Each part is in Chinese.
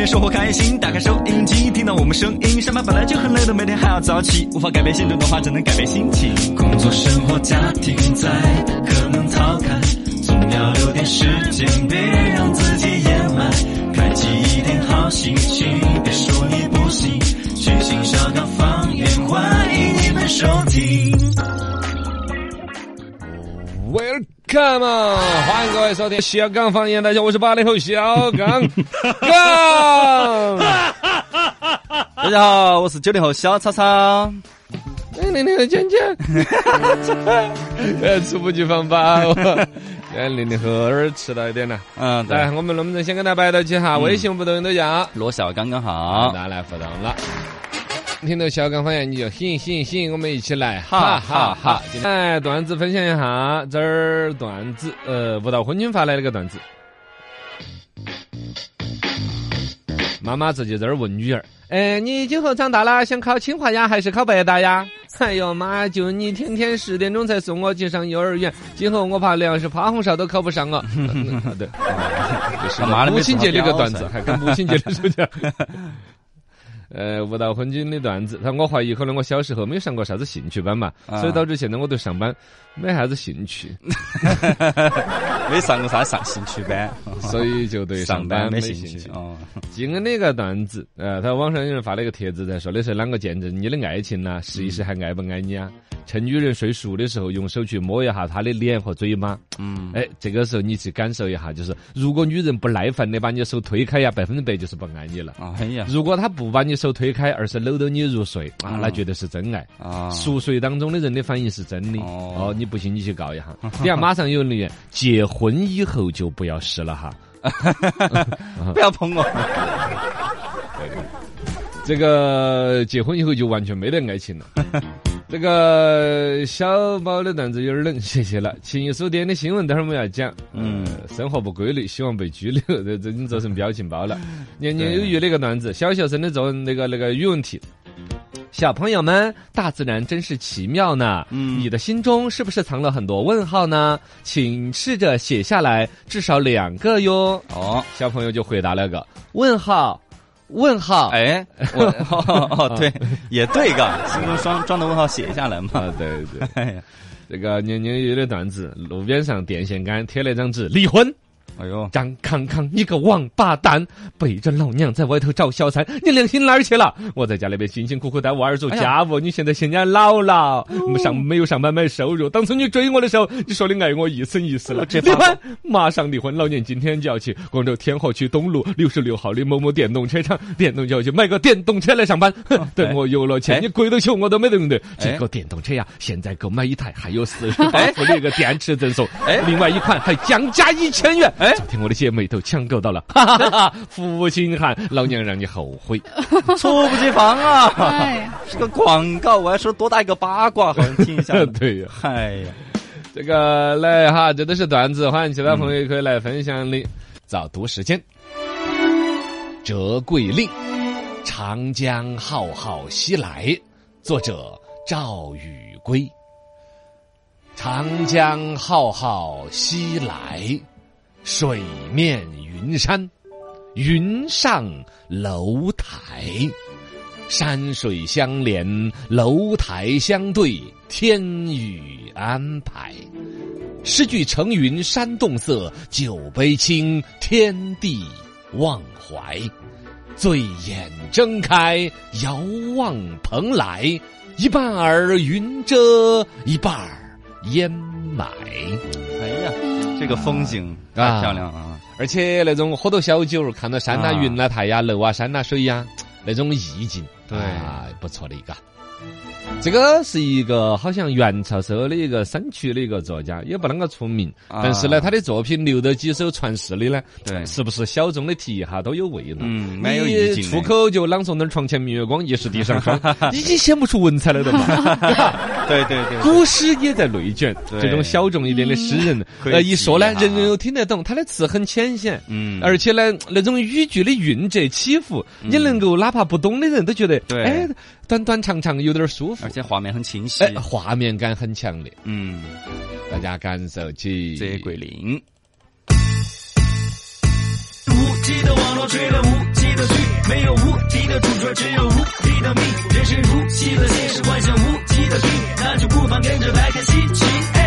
天生活开心，打开收音机，听到我们声音。上班本来就很累的，每天还要早起，无法改变现状的话，只能改变心情。工作、生活、家庭在，可能逃开，总要留点时间，别让自己掩埋。开启一点好心情，别说你不行。全新小刚方言，欢迎你们收听。Welcome，on！欢迎各位收听小刚方言。大家好，我是八零后小刚刚。大家好，我是九零后小超超。零零后尖尖，呃，猝不及防吧？哎，零零后儿迟到一点了。嗯，来，我们能不能先跟大家摆到起哈？微信、不抖音都叫。罗小刚刚好。拿来互动了。听到小刚方言你就醒醒醒，我们一起来，哈哈哈！来段子分享一下，这儿段子，呃，舞蹈婚君发来了个段子。妈妈自己在这儿问女儿：“哎，你今后长大了想考清华呀，还是考北大呀？”哎呦妈，就你天天十点钟才送我去上幼儿园，今后我怕连是趴红烧都考不上 了。嗯对，他妈的母亲节的一个段子，还跟母亲节的时候讲。呃，舞蹈婚君的段子，他我怀疑可能我小时候没上过啥子兴趣班嘛，啊所以导致现在我对上班没啥子兴趣，没上过啥上兴趣班，所以就对上班没没兴趣。兴趣哦。今恩的一个段子，呃，他网上有人发了一个帖子，在说的是啷个见证你的爱情呢、试一试还爱不爱你啊？趁女人睡熟的时候，用手去摸一下她的脸和嘴巴。嗯，哎，这个时候你去感受一下，就是如果女人不耐烦的把你手推开呀，百分之百就是不爱你了。啊，哎呀，如果她不把你手推开，而是搂着你入睡啊，那绝对是真爱。啊，熟睡当中的人的反应是真的哦哦，你不信你去告一下。底下马上有人留言：结婚以后就不要试了哈。不要碰我。这个结婚以后就完全没得爱情了。这个小宝的段子有点冷，谢谢了。情书店的新闻待会儿我们要讲。嗯呃，生活不规律，希望被拘留，这这已经做成表情包了。年年有余的一个段子，小学生的作文那个那个语文题。小朋友们，大自然真是奇妙呢。嗯你的心中是不是藏了很多问号呢？请试着写下来，至少两个哟。哦，小朋友就回答了个问号，问号。哎，我哦哦 对，也对嘎，心中双装的问号写下来嘛。对，对对，这个年年有的段子，路边上电线杆贴了一张纸，离婚。哎呦，张康康，你个王八蛋，背着老娘在外头找小三，你良心哪儿去了？我在家里边辛辛苦苦带娃儿做家务，你现在嫌人家老了，上没有上班没收入。当初你追我的时候，你说你爱我一生一世了，这离婚，马上离婚。老娘今天就要去广州天河区东路六十六号的某某电动车厂，电动就要去买个电动车来上班。等我有了钱，哎你跪着求我都没得用的。哎这个电动车呀，现在购买一台还有四十八伏的一个电池赠送，哎另外一款还降价一千元。哎昨天我的姐妹都抢购到了，哈哈哈！父亲喊老娘让你后悔。猝不及防啊！哎呀，是个广告，我还说多大一个八卦，好像听一下。对呀，哎呀，这个来哈，这都是段子，欢迎其他朋友也可以来分享的。早读时间，折桂令，长江浩浩西来。作者赵宇归。长江浩浩西来，水面云山，云上楼台。山水相连，楼台相对，天宇安排。诗句成云山洞色，酒杯清，天地忘怀。醉眼睁开，遥望蓬莱，一半儿云遮，一半儿烟霾。哎呀，这个风景太啊漂亮啊！而且那种喝到小酒，看到山呐、啊云呐、台呀、楼啊、山呐、水呀，那种意境，对啊，不错的一个。这个是一个好像元朝时候的一个山区的一个作家，也不啷个出名，啊但是呢，他的作品留得几首传世的呢，对是不是小众的提一下都有味了？嗯没有意境出口就朗诵点“床前明月光，疑是地上霜”，已经显不出文采来了嘛。对对对，古诗也在内卷，这种小众一点的诗人，呃，一说呢，人人都听得懂，他的词很浅显。嗯，而且呢，那种语句的韵折起伏，你能够哪怕不懂的人都觉得，对哎，短短长长有点舒服而，且画面很清晰哎，。画面感很强烈，嗯，大家感受起。这桂林。无气的网络追了无极的剧，没有无敌的主角，只有无敌的命。人生如戏的现实，幻想无极的病，那就不妨跟着来看稀奇。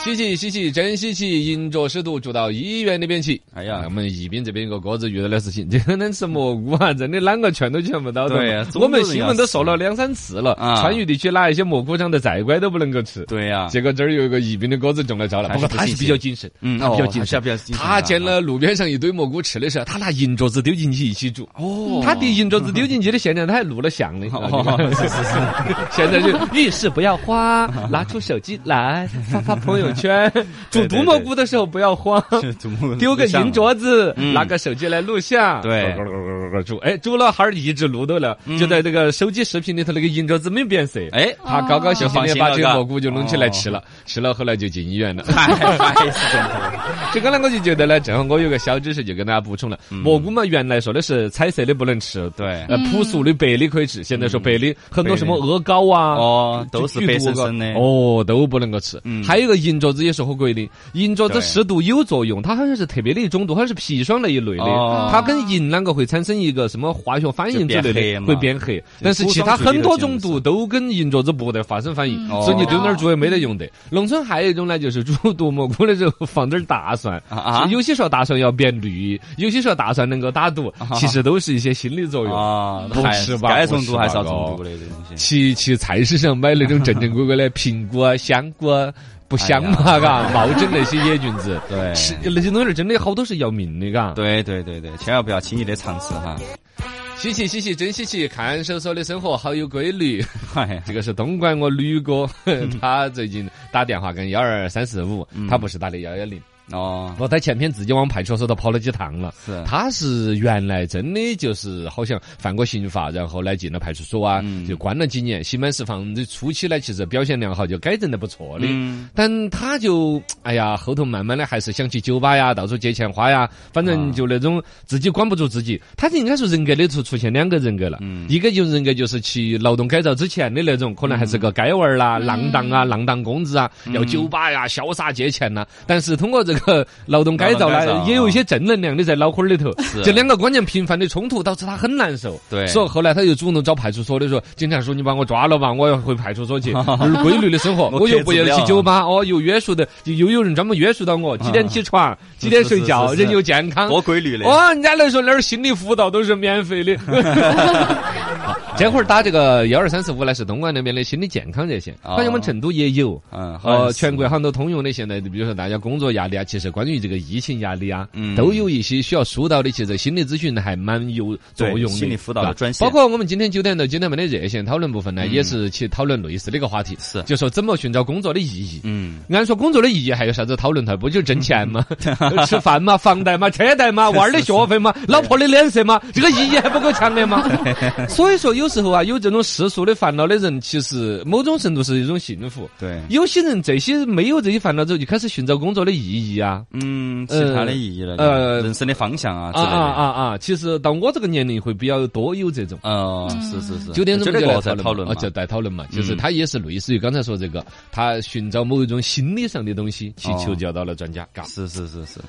哎。稀奇稀奇，真稀奇！银镯湿毒住到医院里边去。哎呀我们宜宾这边一个哥子遇到的事情，这个能吃蘑菇啊，真的啷个劝都劝不到的。对呀我们新闻都说了两三次了，啊川渝地区哪一些蘑菇长得再乖都不能够吃。对呀，结果这儿有一个宜宾的哥子中了招了，他是比较谨慎，嗯他比较哦谨慎，还是比较谨慎他的见了路边上一堆蘑菇吃的时候，他拿银镯子丢进去一起煮。哦他递银镯子丢进去的现场，他还录了像的。哦是是是，现在 就 遇事不要慌，拿出手机来发发朋友圈。煮毒蘑菇的时候不要慌，丢个银镯子，嗯拿个手机来录像。对煮，哎，煮了哈儿一直录到了，就在这个手机视频里头那个银镯子没有变色。哎，他高高兴兴的把这个蘑菇就弄起来哦吃了，吃了后来就进医院了。这个呢，我就觉得呢，正好我有个小知识就跟大家补充了。蘑菇嘛，原来说的是彩色的不能吃，对呃，朴素的白的可以吃。现在说白的很多什么鹅膏啊，哦都是白生生的哦，都不能够吃。嗯还有一个银镯子也是合格的，银镯子对湿毒有作用，它好像是特别的一种毒，好像是砒霜那一类的哦，它跟银啷个会产生一个什么化学反应之类的，会变黑。但是其他很多种毒都跟银镯子不得发生反应，嗯所以你丢那儿煮也没得用的。农村还有一种呢，就是煮毒蘑菇的时候放点儿大蒜啊啊有些说大蒜要变绿，有些说大蒜能够打毒，其实都是一些心理作用。啊，不还吃吧该中毒还是要中哦毒的这东西。去去菜市场买那种正正规规的苹果啊、香菇啊，不香嘛，嘎，冒整那些野菌子，对 吃那些东西真的好多是要命的，嘎。对对对对，千万不要轻易的尝试哈。稀奇稀奇，真稀奇！看守所的生活好有规律。哎，这个是东莞我吕哥，他最近打电话跟幺二三四五，他不是打的幺幺零。哦，我他前天自己往派出所头跑了几趟了。是他是原来真的就是好像犯过刑法，然后来进了派出所啊，嗯就关了几年。刑满释放的初期呢，其实表现良好，就改正的不错的。嗯但他就哎呀，后头慢慢的还是想去酒吧呀，到处借钱花呀，反正啊就那种自己管不住自己。他应该说人格里头出现两个人格了，嗯一个就是人格就是去劳动改造之前的那种，可能还是个街娃儿啦、浪荡啊、浪荡公子啊，要酒吧呀、潇洒借钱呐。但是通过这个劳动改造劳动改造，呢也有一些正能量的在脑壳里头。是这两个观念频繁的冲突，导致他很难受。对所以后来他就主动找派出所的说，警察叔你把我抓了吧，我要回派出所去，而 规律的生活，我我又不要去酒吧，哦，又约束的，就又有人专门约束到我，几点起床，几点睡觉，人又健康。多规律的。哦，人家来说那儿心理辅导都是免费的。这会儿打这个幺二三四五呢，是东莞那边的心理健康热线，哦好像我们成都也有。嗯，好像呃，全国好像都通用的。现在比如说大家工作压力啊，其实关于这个疫情压力啊，嗯都有一些需要疏导的。其实心理咨询还蛮有作用的，心理辅导的专线包括我们今天九点到九点半的热线讨论部分呢，也是去讨论类似的一个话题，是就说怎么寻找工作的意义。嗯，按说工作的意义还有啥子讨论头？不就是挣钱吗？吃饭嘛，房贷嘛，车贷嘛，娃儿的学费嘛，老婆的脸色嘛，这个意义还不够强烈吗？所以说，有时候啊，有这种世俗的烦恼的人，其实某种程度是一种幸福。对，有些人这些没有这些烦恼之后，就开始寻找工作的意义啊。嗯，其他的意义了，呃人生的方向啊之啊啊类的。啊啊！其实到我这个年龄会比较多有这种。哦，是是是，九点钟这个就来在讨论嘛哦，就在讨论嘛。其实嗯他也是类似于刚才说这个，他寻找某一种心理上的东西，去哦求教到了专家。嘎。是是是是，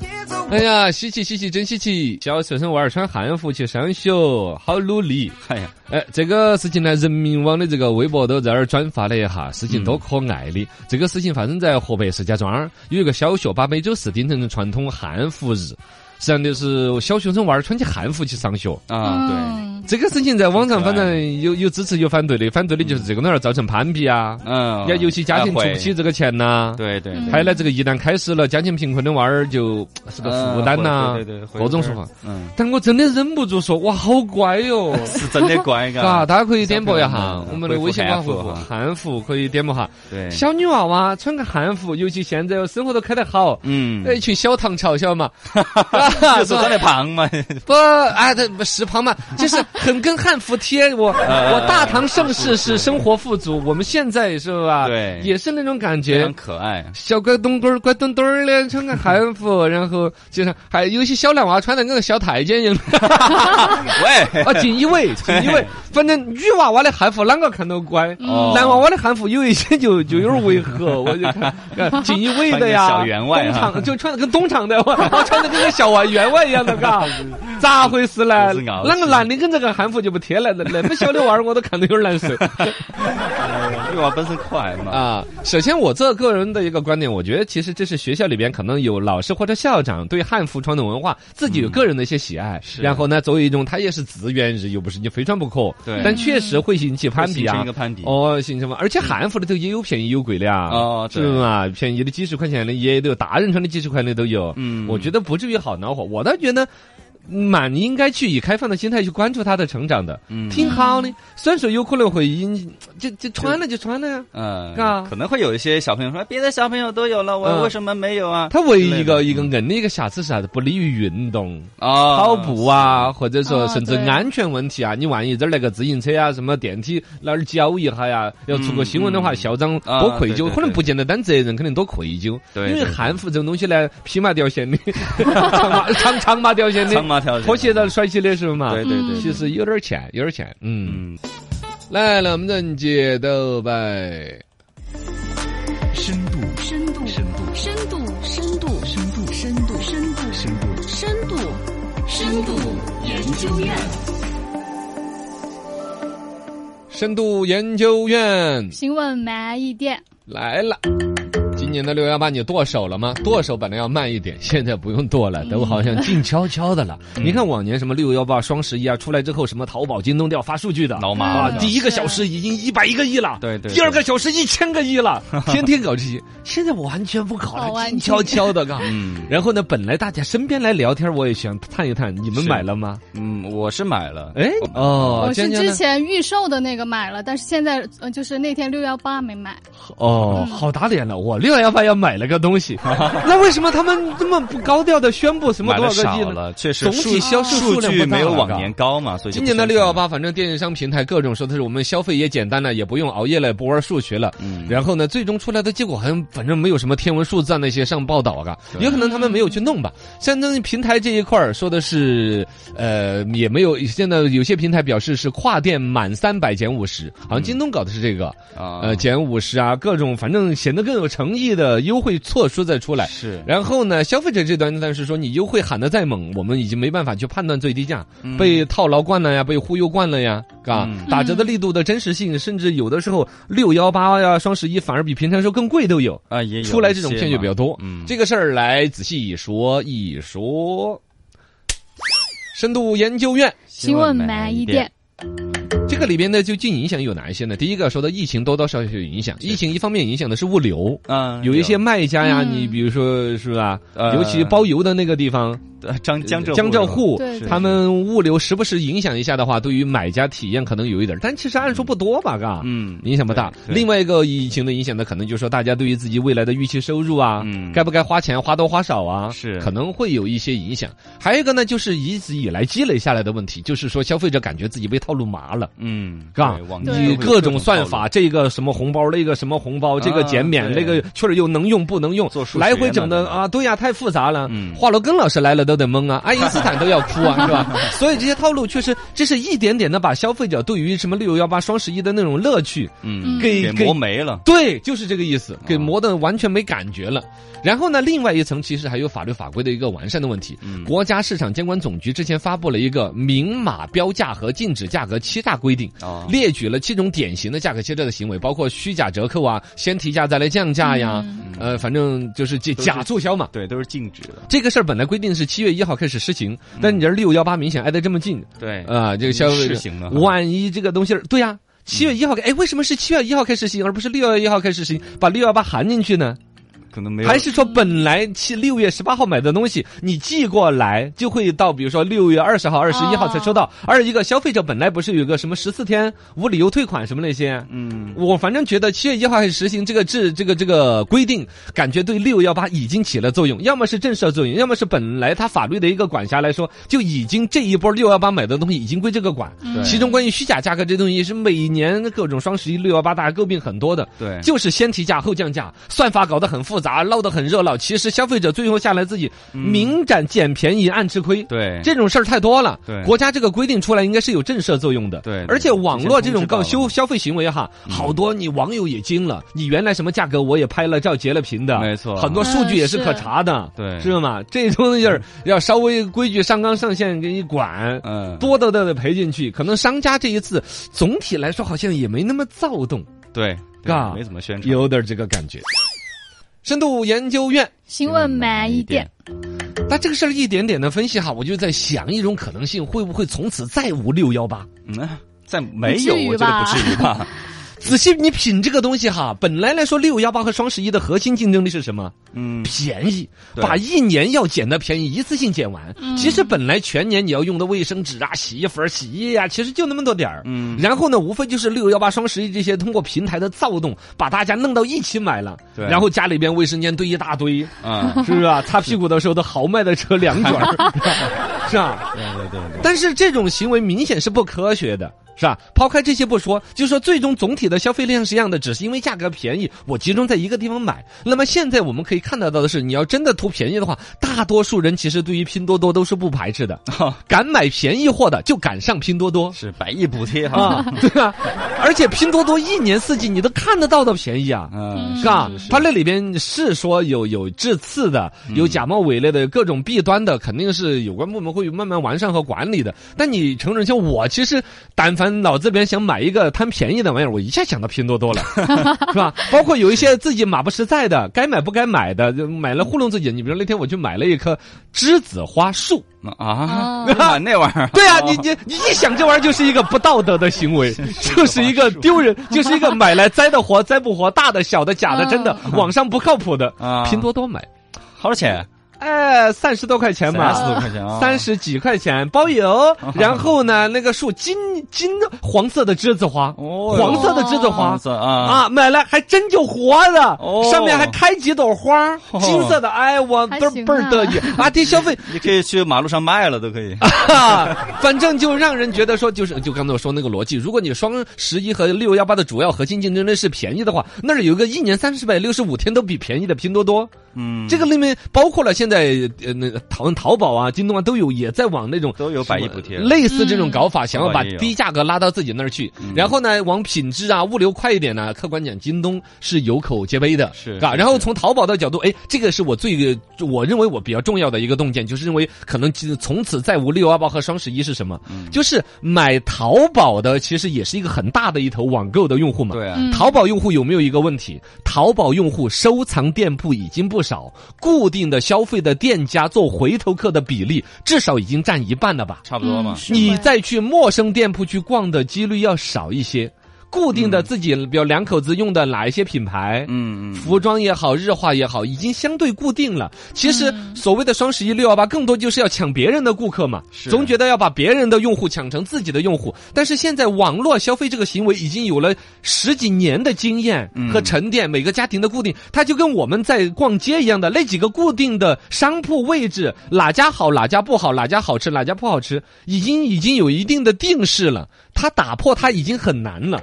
哎呀，稀奇稀奇，真稀奇！小学生娃儿穿汉服去上学，好努力。哎呀，哎，这个事情呢，人民网的这个微博都在那儿转发了一下，事情多可爱的。这个事情发生在河北石家庄，有一个小学把每周四定成传统汉服日。实际上就是小学生娃儿穿起汉服去上学，啊，对，嗯这个事情在网上反正有有支持有反对的，反对的就是这个那儿造成攀比啊，嗯，要尤其家庭出不起这个钱呐、对对对，还有呢，这个一旦开始了，家庭贫困的娃儿就是个负担呐、嗯对对各种说法。嗯，但我真的忍不住说，哇，好乖哟、是真的乖，嘎，嘎，大家可以点播一下我们的微信官回复回复汉服。汉服，可以点播哈。对，小女娃娃穿个汉服，尤其现在生活都开得好，嗯，一群小唐嘲笑嘛，就是长得胖嘛，不，哎，这不是胖嘛，就是很跟汉服贴。我我大唐盛世是生活富足，我们现在是吧？对也是那种感觉非常。可爱。小乖东墩儿、乖墩墩儿的，穿个汉服，然后就是还有些小男娃穿的跟个小太监一样。喂，啊，锦衣卫，锦衣卫，反正女娃娃的汉服啷个看都乖，哦男娃娃的汉服有一些就就有点违和，我就看看锦衣卫的呀，小员外东啊厂就穿的跟东厂的，我我穿的跟个小员外一样的，尬，咋回事呢？啷个男的跟这个汉服就不贴来的？那么小的娃儿我都看得有点难受。女娃本身可爱嘛。啊，首先我这个人的一个观点，我觉得其实这是学校里边可能有老师或者校长对汉服传统文化自己有个人的一些喜爱，是然后呢，作为一种他也是自愿日，又不是你非穿不可，对但确实会引起攀比啊一个。攀比。哦，形成嘛，而且汉服里头也有便宜有贵的啊，哦对是嘛？便宜的几十块钱的也都有，大人穿的几十块的都有。嗯我觉得不至于好恼火，我倒觉得。蛮应该去以开放的心态去关注他的成长的，嗯挺好的。虽然说有可能会因，就就穿了就穿了呀。嗯嘎，可能会有一些小朋友说，别的小朋友都有了，嗯我为什么没有啊？他唯一一个一个硬的一个瑕疵是啥子？不利于运动。啊，跑步啊，或者说哦甚至安全问题啊，你万一这儿来个自行车啊，什么电梯哪儿搅一下呀，要出个新闻的话，嗯校长啊多愧疚，可能不见得担责任，肯定多愧疚。对因为汉服这种东西呢，披麻掉线的，长麻长长麻掉线的拖鞋在甩起的时候嘛，对对对，其实有点欠，有点欠。嗯，嗯，来，能不能接到呗？深度，深度，深度，深度，深度，深度，深度，深度，深度，深度，深度研究院。深度研究院请问慢一点。来了。今年的六幺八你剁手了吗？剁手本来要慢一点，现在不用剁了，都好像静悄悄的了。你看往年什么六幺八、双十一啊，出来之后什么淘宝、京东都要发数据的，老马啊，了第一个小时已经一百一个亿了，对对对第二个小时一千个亿了，天天搞这些，现在完全不搞了，静悄悄的，嘎。嗯然后呢，本来大家身边来聊天，我也想探一探，你们买了吗？嗯，我是买了，哎，哦，我是之前预售的那个买了，但是现在呃，就是那天六幺八没买。哦，好打脸了！我六幺八要买了个东西，那为什么他们这么不高调的宣布什么买了多少个亿？了，确实总体销售数据没有往年高嘛，所以今年的六幺八，反正电商平台各种说的是我们消费也简单了，也不用熬夜了，不玩数学了。然后呢，最终出来的结果好像反正没有什么天文数字啊那些上报道啊，有可能他们没有去弄吧。相当于平台这一块儿说的是，呃，也没有。现在有些平台表示是跨店满三百减五十，好像京东搞的是这个，啊呃，减五十啊，各种反正显得更有诚意的优惠措施再出来。是然后呢，消费者这端但是说你优惠喊的再猛，我们已经没办法去判断最低价，被套牢惯了呀，被忽悠惯了呀，嘎、嗯打折的力度的真实性，甚至有的时候六幺八呀、双十一反而比平常时候更贵都有。啊，也有出来这种骗局比较多，嗯这个事儿来仔细一说一说。深度研究院新闻慢一点。。这个里边呢，究竟影响有哪一些呢？第一个说到疫情多多少少有影响，疫情一方面影响的是物流，嗯，有一些卖家呀，嗯。你比如说是吧，呃。尤其包邮的那个地方，呃江江浙江浙沪他们物流时不时影响一下的话，对于买家体验可能有一点，但其实按说不多吧，嘎，嗯影响不大。另外一个疫情的影响呢，可能就是说大家对于自己未来的预期收入啊，嗯该不该花钱，花多花少啊，是可能会有一些影响。还有一个呢，就是一直以来积累下来的问题，就是说消费者感觉自己被套路麻了。嗯，嘎你各种算法，这个什么红包，那个什么红包，这个啊减免，对那个确实又能用不能用来回整的啊，对呀，太复杂了。嗯华罗庚老师来了都得懵啊，爱因斯坦都要哭啊，是吧？所以这些套路确实，这是一点点的把消费者对于什么六幺八、双十一的那种乐趣，嗯给磨没了。对，就是这个意思，给哦磨的完全没感觉了。然后呢，另外一层其实还有法律法规的一个完善的问题。嗯国家市场监管总局之前发布了一个明码标价和禁止价格欺诈规定，哦列举了七种典型的价格欺诈的行为，包括虚假折扣啊、先提价再来降价呀，嗯呃，反正就是假都是假促销嘛。对，都是禁止的。这个事儿本来规定是七月一号开始施行，但你这六幺八明显挨得这么近对啊，这个消费者试行了万一这个东西，对呀、七月一号开，哎，为什么是七月一号开始实行，而不是六月一号开始实行？把六幺八含进去呢？可能没有，还是说本来七六月十八号买的东西，你寄过来就会到，比如说六月二十号、二十一号才收到。而一个消费者本来不是有个什么十四天无理由退款什么那些，嗯，我反正觉得七月一号开始实行这个制这个这个规定，感觉对六幺八已经起了作用，要么是震慑作用，要么是本来它法律的一个管辖来说，就已经这一波六幺八买的东西已经归这个管。对其中关于虚假价格这东西是每年各种双十一、六幺八大家诟病很多的。对，就是先提价后降价，算法搞得很复杂，闹得很热闹。其实消费者最后下来自己明占捡便宜，暗吃亏。对，这种事儿太多了，对。国家这个规定出来应该是有震慑作用的，对而且网络这种告消消费行为哈，好多你网友也惊了，你原来什么价格我也拍了照截了屏的，没错。很多数据也是嗯可查的，对。是吗？这东西儿要稍微规矩上纲上线给你管，嗯，多的都得赔进去。可能商家这一次总体来说好像也没那么躁动。对，对嘎没怎么宣传，有点这个感觉。深度研究院，新闻慢一点。但这个事儿一点点的分析哈，我就在想一种可能性，会不会从此再无六幺八？嗯，在没有，我觉得不至于吧？仔细你品这个东西哈，本来来说六幺八和双十一的核心竞争力是什么？嗯，便宜，把一年要减的便宜一次性减完。嗯其实本来全年你要用的卫生纸啊、洗衣粉、洗衣液啊，其实就那么多点儿。嗯然后呢，无非就是六幺八、双十一这些通过平台的躁动，把大家弄到一起买了。对然后家里边卫生间堆一大堆，啊，是 不是啊？擦屁股的时候都豪迈的扯两卷儿，是吧？对对对对，但是这种行为明显是不科学的，是吧？抛开这些不说，就说最终总体的消费量是一样的，只是因为价格便宜，我集中在一个地方买。那么现在我们可以看得到的是，你要真的图便宜的话，大多数人其实对于拼多多都是不排斥的，哦敢买便宜货的就敢上拼多多。是百亿补贴哈，啊，对啊，而且拼多多一年四季你都看得到的便宜啊，嗯，是吧？它那里边是说有有致次的，有假冒伪劣的各种弊端的，肯定是有关部门会慢慢完善和管理的。但你承认，像我其实但凡脑子里边想买一个贪便宜的玩意儿，我一下想到拼多多了，是吧？包括有一些自己马不实在的，该买不该买的，就买了糊弄自己。你比如那天我去买了一棵栀子花树。啊，那玩意儿，对啊，你你你一想这玩意儿就是一个不道德的行为，就是一个丢人，就是一个买来栽的活栽不活，大的小的假的真的，网上不靠谱的啊，拼多多买，好多钱？哎，三十多块钱吧，三十多块钱啊，三十几块钱包邮，然后呢，那个树金金黄色的栀子花，哦黄色的栀子花。啊，啊，买了还真就活了，哦。上面还开几朵花，哦。金色的，哎，我倍儿倍儿得意。啊！这消费你可以去马路上卖了，都可以。啊，反正就让人觉得说，就是就刚才我说那个逻辑，如果你双十一和六幺八的主要核心竞争力是便宜的话，那儿有个一年三十百六十五天都比便宜的拼多多，嗯，这个里面包括了现在呃那个淘淘宝啊、京东啊都有也在往那种都有百亿补贴类似这种搞法，想要把低价格拉到自己那儿去，然后呢往品质啊、物流快一点呢，客观讲，京东是有口皆碑的，是是然后从淘宝的角度，哎，这个是我最我认为我比较重要的一个洞见，就是认为可能从此再无六幺八和双十一是什么？嗯就是买淘宝的其实也是一个很大的一头网购的用户嘛。对淘宝用户有没有一个问题？淘宝用户收藏店铺已经不少，固定的消费的店家做回头客的比例至少已经占一半了吧？差不多嘛你再去陌生店铺去逛的几率要少一些。固定的自己，比如两口子用的哪一些品牌，嗯嗯，服装也好，日化也好，已经相对固定了。其实嗯所谓的双十一、六幺八，更多就是要抢别人的顾客嘛，是总觉得要把别人的用户抢成自己的用户。但是现在网络消费这个行为已经有了十几年的经验和沉淀，每个家庭的固定，它就跟我们在逛街一样的，那几个固定的商铺位置，哪家好，哪家不好，哪家好吃，哪家不好吃，已经已经有一定的定势了。它打破它已经很难了。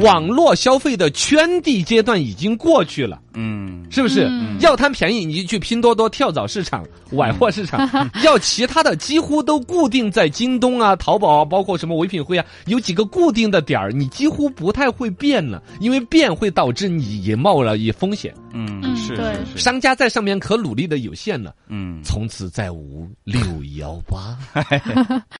网络消费的圈地阶段已经过去了。嗯，是不是？嗯要贪便宜，你就去拼多多跳蚤市场、崴货市场；要其他的，几乎都固定在京东啊、淘宝啊，包括什么唯品会啊，有几个固定的点儿，你几乎不太会变了，因为变会导致你也冒了一风险。嗯嗯是是是，商家在上面可努力的有限了，嗯。从此再无六幺八。